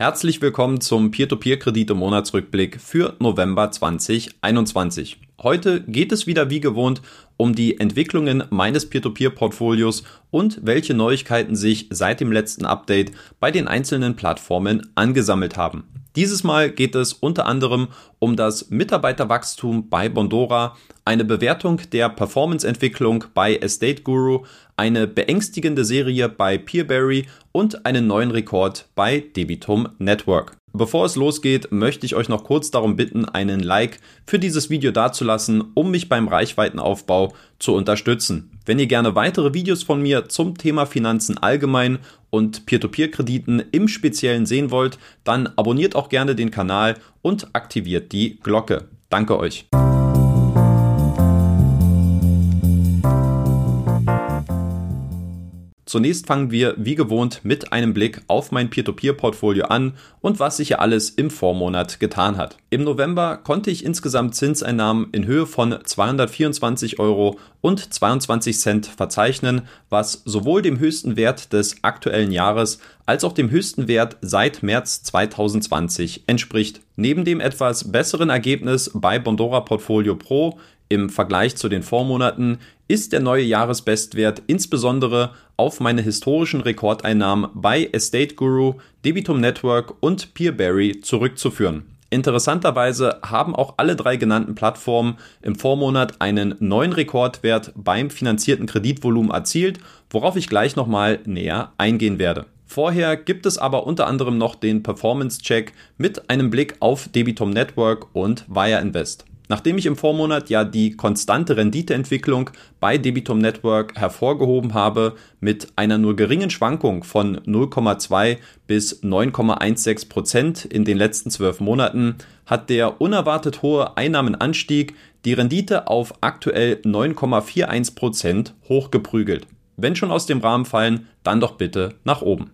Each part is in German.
Herzlich willkommen zum Peer-to-Peer-Kredite-Monatsrückblick für November 2021. Heute geht es wieder wie gewohnt um die Entwicklungen meines Peer-to-Peer-Portfolios und welche Neuigkeiten sich seit dem letzten Update bei den einzelnen Plattformen angesammelt haben. Dieses Mal geht es unter anderem um das Mitarbeiterwachstum bei Bondora, eine Bewertung der Performanceentwicklung bei Estate Guru, eine beängstigende Serie bei Peerberry und einen neuen Rekord bei Debitum Network. Bevor es losgeht, möchte ich euch noch kurz darum bitten, einen Like für dieses Video dazulassen, um mich beim Reichweitenaufbau zu unterstützen. Wenn ihr gerne weitere Videos von mir zum Thema Finanzen allgemein und Peer-to-Peer-Krediten im Speziellen sehen wollt, dann abonniert auch gerne den Kanal und aktiviert die Glocke. Danke euch. Zunächst fangen wir wie gewohnt mit einem Blick auf mein Peer-to-Peer-Portfolio an und was sich ja alles im Vormonat getan hat. Im November konnte ich insgesamt Zinseinnahmen in Höhe von 224 Euro und 22 Cent verzeichnen, was sowohl dem höchsten Wert des aktuellen Jahres als auch dem höchsten Wert seit März 2020 entspricht. Neben dem etwas besseren Ergebnis bei Bondora Portfolio Pro im Vergleich zu den Vormonaten ist der neue Jahresbestwert insbesondere auf meine historischen Rekordeinnahmen bei Estate Guru, Debitum Network und Peerberry zurückzuführen. Interessanterweise haben auch alle drei genannten Plattformen im Vormonat einen neuen Rekordwert beim finanzierten Kreditvolumen erzielt, worauf ich gleich nochmal näher eingehen werde. Vorher gibt es aber unter anderem noch den Performance Check mit einem Blick auf Debitum Network und Wire Invest. Nachdem ich im Vormonat ja die konstante Renditeentwicklung bei Debitum Network hervorgehoben habe, mit einer nur geringen Schwankung von 0,2 bis 9,16 Prozent in den letzten zwölf Monaten, hat der unerwartet hohe Einnahmenanstieg die Rendite auf aktuell 9,41 Prozent hochgeprügelt. Wenn schon aus dem Rahmen fallen, dann doch bitte nach oben.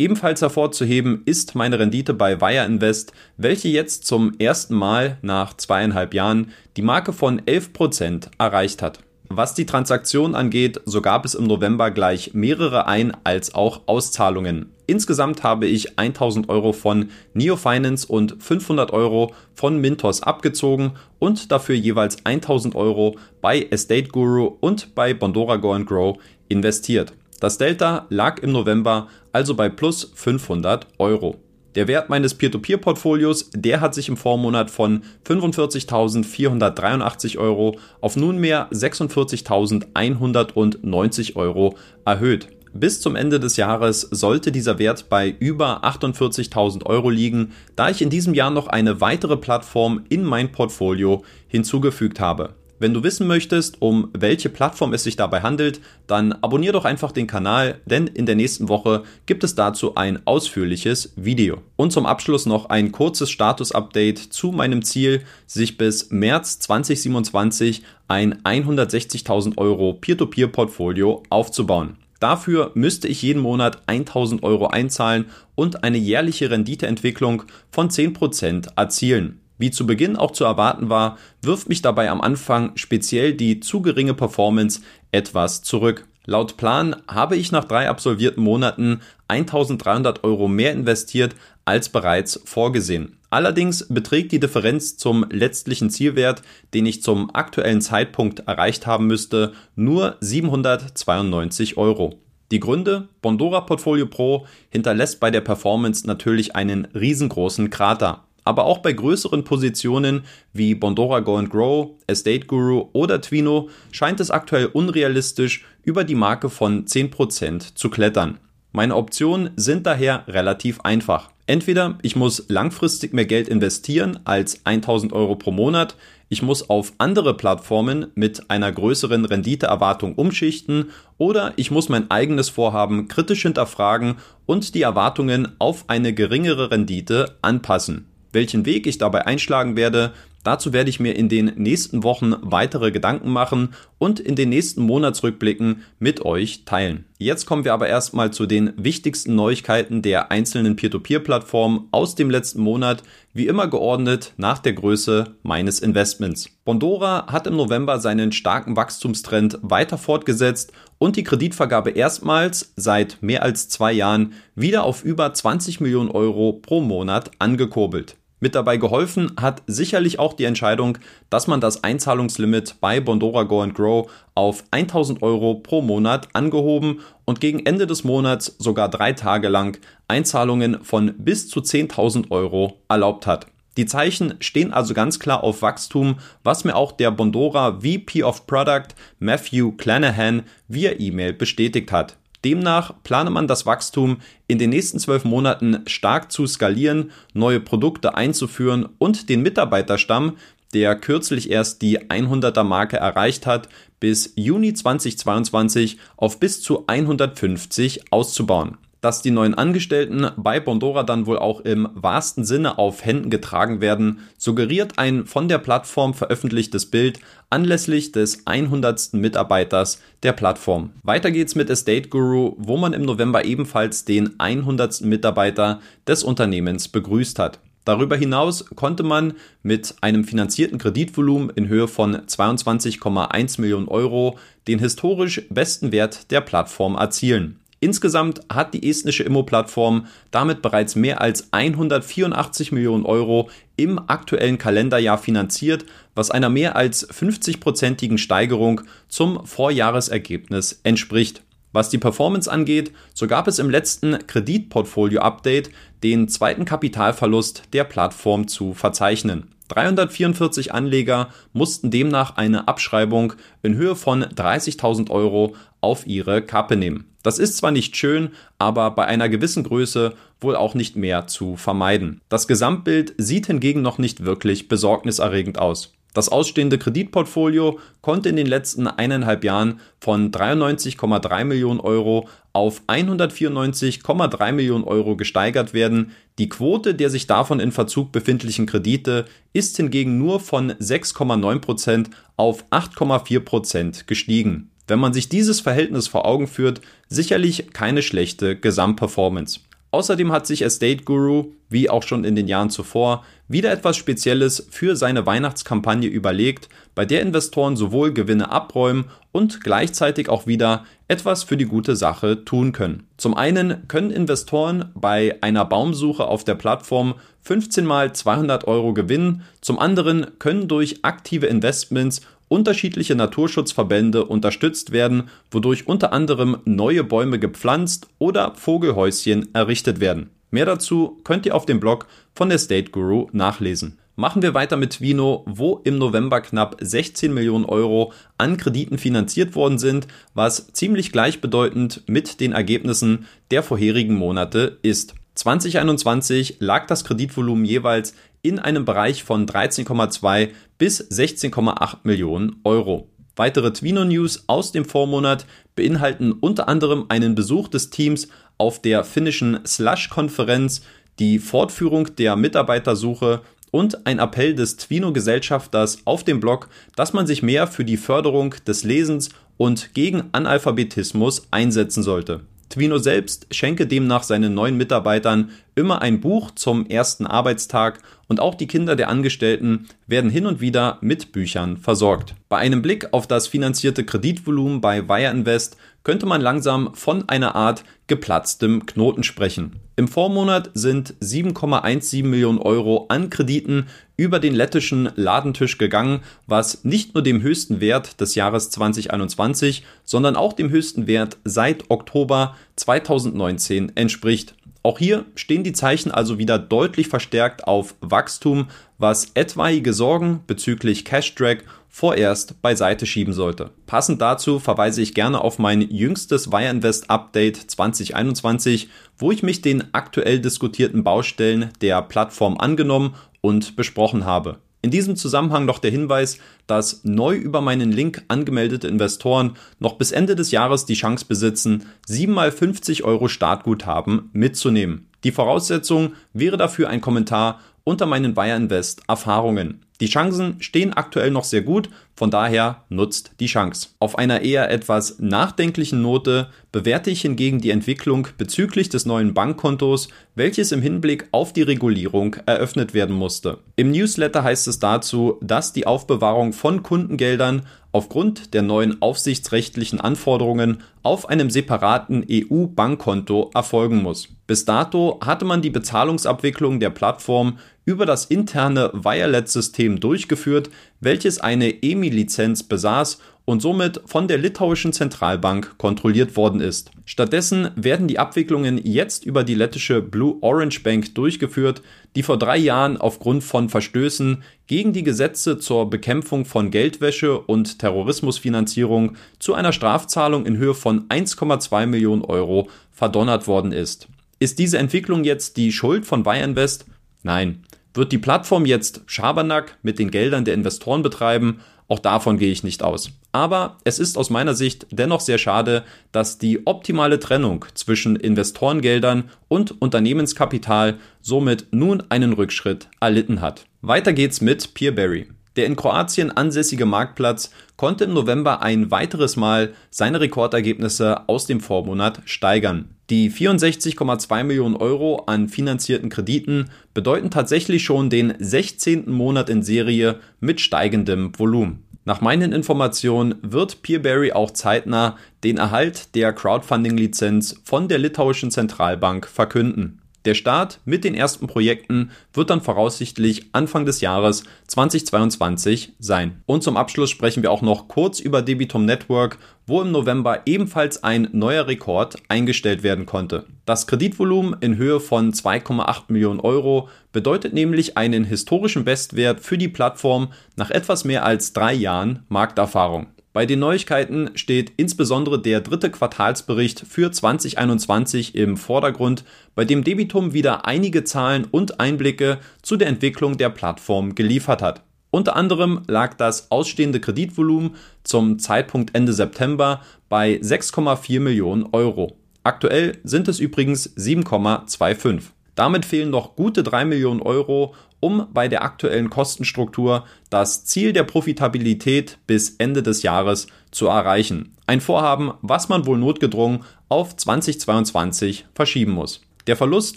Ebenfalls hervorzuheben ist meine Rendite bei Wire Invest, welche jetzt zum ersten Mal nach zweieinhalb Jahren die Marke von 11% erreicht hat. Was die Transaktion angeht, so gab es im November gleich mehrere Ein- als auch Auszahlungen. Insgesamt habe ich 1000 Euro von Neo Finance und 500 Euro von Mintos abgezogen und dafür jeweils 1000 Euro bei Estate Guru und bei Bondora Go Grow investiert. Das Delta lag im November also bei plus 500 Euro. Der Wert meines Peer-to-Peer-Portfolios, der hat sich im Vormonat von 45.483 Euro auf nunmehr 46.190 Euro erhöht. Bis zum Ende des Jahres sollte dieser Wert bei über 48.000 Euro liegen, da ich in diesem Jahr noch eine weitere Plattform in mein Portfolio hinzugefügt habe. Wenn du wissen möchtest, um welche Plattform es sich dabei handelt, dann abonnier doch einfach den Kanal, denn in der nächsten Woche gibt es dazu ein ausführliches Video. Und zum Abschluss noch ein kurzes Status-Update zu meinem Ziel, sich bis März 2027 ein 160.000 Euro Peer-to-Peer-Portfolio aufzubauen. Dafür müsste ich jeden Monat 1000 Euro einzahlen und eine jährliche Renditeentwicklung von 10% erzielen. Wie zu Beginn auch zu erwarten war, wirft mich dabei am Anfang speziell die zu geringe Performance etwas zurück. Laut Plan habe ich nach drei absolvierten Monaten 1300 Euro mehr investiert als bereits vorgesehen. Allerdings beträgt die Differenz zum letztlichen Zielwert, den ich zum aktuellen Zeitpunkt erreicht haben müsste, nur 792 Euro. Die Gründe? Bondora Portfolio Pro hinterlässt bei der Performance natürlich einen riesengroßen Krater aber auch bei größeren Positionen wie Bondora Go and Grow, Estate Guru oder Twino scheint es aktuell unrealistisch, über die Marke von 10% zu klettern. Meine Optionen sind daher relativ einfach. Entweder ich muss langfristig mehr Geld investieren als 1000 Euro pro Monat, ich muss auf andere Plattformen mit einer größeren Renditeerwartung umschichten oder ich muss mein eigenes Vorhaben kritisch hinterfragen und die Erwartungen auf eine geringere Rendite anpassen. Welchen Weg ich dabei einschlagen werde, dazu werde ich mir in den nächsten Wochen weitere Gedanken machen und in den nächsten Monatsrückblicken mit euch teilen. Jetzt kommen wir aber erstmal zu den wichtigsten Neuigkeiten der einzelnen Peer-to-Peer-Plattformen aus dem letzten Monat, wie immer geordnet nach der Größe meines Investments. Bondora hat im November seinen starken Wachstumstrend weiter fortgesetzt und die Kreditvergabe erstmals seit mehr als zwei Jahren wieder auf über 20 Millionen Euro pro Monat angekurbelt. Mit dabei geholfen hat sicherlich auch die Entscheidung, dass man das Einzahlungslimit bei Bondora Go and Grow auf 1000 Euro pro Monat angehoben und gegen Ende des Monats sogar drei Tage lang Einzahlungen von bis zu 10.000 Euro erlaubt hat. Die Zeichen stehen also ganz klar auf Wachstum, was mir auch der Bondora VP of Product Matthew Clanahan via E-Mail bestätigt hat. Demnach plane man das Wachstum in den nächsten zwölf Monaten stark zu skalieren, neue Produkte einzuführen und den Mitarbeiterstamm, der kürzlich erst die 100er Marke erreicht hat, bis Juni 2022 auf bis zu 150 auszubauen dass die neuen Angestellten bei Bondora dann wohl auch im wahrsten Sinne auf Händen getragen werden, suggeriert ein von der Plattform veröffentlichtes Bild anlässlich des 100. Mitarbeiters der Plattform. Weiter geht's mit Estate Guru, wo man im November ebenfalls den 100. Mitarbeiter des Unternehmens begrüßt hat. Darüber hinaus konnte man mit einem finanzierten Kreditvolumen in Höhe von 22,1 Millionen Euro den historisch besten Wert der Plattform erzielen. Insgesamt hat die estnische Immo-Plattform damit bereits mehr als 184 Millionen Euro im aktuellen Kalenderjahr finanziert, was einer mehr als 50-prozentigen Steigerung zum Vorjahresergebnis entspricht. Was die Performance angeht, so gab es im letzten Kreditportfolio-Update den zweiten Kapitalverlust der Plattform zu verzeichnen. 344 Anleger mussten demnach eine Abschreibung in Höhe von 30.000 Euro auf ihre Kappe nehmen. Das ist zwar nicht schön, aber bei einer gewissen Größe wohl auch nicht mehr zu vermeiden. Das Gesamtbild sieht hingegen noch nicht wirklich besorgniserregend aus. Das ausstehende Kreditportfolio konnte in den letzten eineinhalb Jahren von 93,3 Millionen Euro auf 194,3 Millionen Euro gesteigert werden. Die Quote der sich davon in Verzug befindlichen Kredite ist hingegen nur von 6,9 Prozent auf 8,4 Prozent gestiegen. Wenn man sich dieses Verhältnis vor Augen führt, sicherlich keine schlechte Gesamtperformance. Außerdem hat sich Estate Guru, wie auch schon in den Jahren zuvor, wieder etwas Spezielles für seine Weihnachtskampagne überlegt, bei der Investoren sowohl Gewinne abräumen und gleichzeitig auch wieder etwas für die gute Sache tun können. Zum einen können Investoren bei einer Baumsuche auf der Plattform 15 mal 200 Euro gewinnen, zum anderen können durch aktive Investments unterschiedliche Naturschutzverbände unterstützt werden, wodurch unter anderem neue Bäume gepflanzt oder Vogelhäuschen errichtet werden. Mehr dazu könnt ihr auf dem Blog von der State Guru nachlesen. Machen wir weiter mit Vino, wo im November knapp 16 Millionen Euro an Krediten finanziert worden sind, was ziemlich gleichbedeutend mit den Ergebnissen der vorherigen Monate ist. 2021 lag das Kreditvolumen jeweils in einem Bereich von 13,2 bis 16,8 Millionen Euro. Weitere Twino-News aus dem Vormonat beinhalten unter anderem einen Besuch des Teams auf der finnischen Slush-Konferenz, die Fortführung der Mitarbeitersuche und ein Appell des Twino-Gesellschafters auf dem Blog, dass man sich mehr für die Förderung des Lesens und gegen Analphabetismus einsetzen sollte. Twino selbst schenke demnach seinen neuen Mitarbeitern immer ein Buch zum ersten Arbeitstag und auch die Kinder der Angestellten werden hin und wieder mit Büchern versorgt. Bei einem Blick auf das finanzierte Kreditvolumen bei Wire Invest könnte man langsam von einer Art geplatztem Knoten sprechen. Im Vormonat sind 7,17 Millionen Euro an Krediten über den lettischen Ladentisch gegangen, was nicht nur dem höchsten Wert des Jahres 2021, sondern auch dem höchsten Wert seit Oktober 2019 entspricht. Auch hier stehen die Zeichen also wieder deutlich verstärkt auf Wachstum, was etwaige Sorgen bezüglich Cash Drag vorerst beiseite schieben sollte. Passend dazu verweise ich gerne auf mein jüngstes Wire Invest Update 2021, wo ich mich den aktuell diskutierten Baustellen der Plattform angenommen und besprochen habe. In diesem Zusammenhang noch der Hinweis, dass neu über meinen Link angemeldete Investoren noch bis Ende des Jahres die Chance besitzen, 7 mal 50 Euro Startguthaben mitzunehmen. Die Voraussetzung wäre dafür ein Kommentar unter meinen Wire Invest Erfahrungen. Die Chancen stehen aktuell noch sehr gut, von daher nutzt die Chance. Auf einer eher etwas nachdenklichen Note bewerte ich hingegen die Entwicklung bezüglich des neuen Bankkontos, welches im Hinblick auf die Regulierung eröffnet werden musste. Im Newsletter heißt es dazu, dass die Aufbewahrung von Kundengeldern aufgrund der neuen aufsichtsrechtlichen Anforderungen auf einem separaten EU-Bankkonto erfolgen muss. Bis dato hatte man die Bezahlungsabwicklung der Plattform über das interne Wireless-System durchgeführt, welches eine EMI-Lizenz besaß und somit von der litauischen Zentralbank kontrolliert worden ist. Stattdessen werden die Abwicklungen jetzt über die lettische Blue Orange Bank durchgeführt, die vor drei Jahren aufgrund von Verstößen gegen die Gesetze zur Bekämpfung von Geldwäsche und Terrorismusfinanzierung zu einer Strafzahlung in Höhe von 1,2 Millionen Euro verdonnert worden ist. Ist diese Entwicklung jetzt die Schuld von Wireinvest? Nein. Wird die Plattform jetzt Schabernack mit den Geldern der Investoren betreiben? Auch davon gehe ich nicht aus. Aber es ist aus meiner Sicht dennoch sehr schade, dass die optimale Trennung zwischen Investorengeldern und Unternehmenskapital somit nun einen Rückschritt erlitten hat. Weiter geht's mit Peerberry. Der in Kroatien ansässige Marktplatz konnte im November ein weiteres Mal seine Rekordergebnisse aus dem Vormonat steigern. Die 64,2 Millionen Euro an finanzierten Krediten bedeuten tatsächlich schon den 16. Monat in Serie mit steigendem Volumen. Nach meinen Informationen wird Peerberry auch zeitnah den Erhalt der Crowdfunding-Lizenz von der litauischen Zentralbank verkünden. Der Start mit den ersten Projekten wird dann voraussichtlich Anfang des Jahres 2022 sein. Und zum Abschluss sprechen wir auch noch kurz über Debitum Network, wo im November ebenfalls ein neuer Rekord eingestellt werden konnte. Das Kreditvolumen in Höhe von 2,8 Millionen Euro bedeutet nämlich einen historischen Bestwert für die Plattform nach etwas mehr als drei Jahren Markterfahrung. Bei den Neuigkeiten steht insbesondere der dritte Quartalsbericht für 2021 im Vordergrund, bei dem Debitum wieder einige Zahlen und Einblicke zu der Entwicklung der Plattform geliefert hat. Unter anderem lag das ausstehende Kreditvolumen zum Zeitpunkt Ende September bei 6,4 Millionen Euro. Aktuell sind es übrigens 7,25. Damit fehlen noch gute 3 Millionen Euro, um bei der aktuellen Kostenstruktur das Ziel der Profitabilität bis Ende des Jahres zu erreichen. Ein Vorhaben, was man wohl notgedrungen auf 2022 verschieben muss. Der Verlust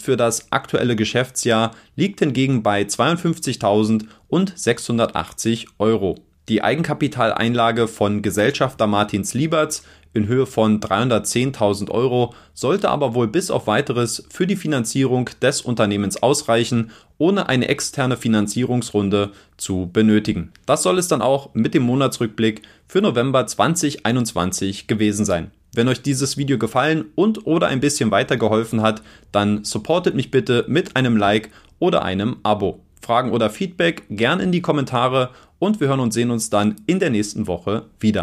für das aktuelle Geschäftsjahr liegt hingegen bei 52.680 Euro. Die Eigenkapitaleinlage von Gesellschafter Martins Lieberts in Höhe von 310.000 Euro sollte aber wohl bis auf weiteres für die Finanzierung des Unternehmens ausreichen, ohne eine externe Finanzierungsrunde zu benötigen. Das soll es dann auch mit dem Monatsrückblick für November 2021 gewesen sein. Wenn euch dieses Video gefallen und oder ein bisschen weitergeholfen hat, dann supportet mich bitte mit einem Like oder einem Abo. Fragen oder Feedback gern in die Kommentare und wir hören und sehen uns dann in der nächsten Woche wieder.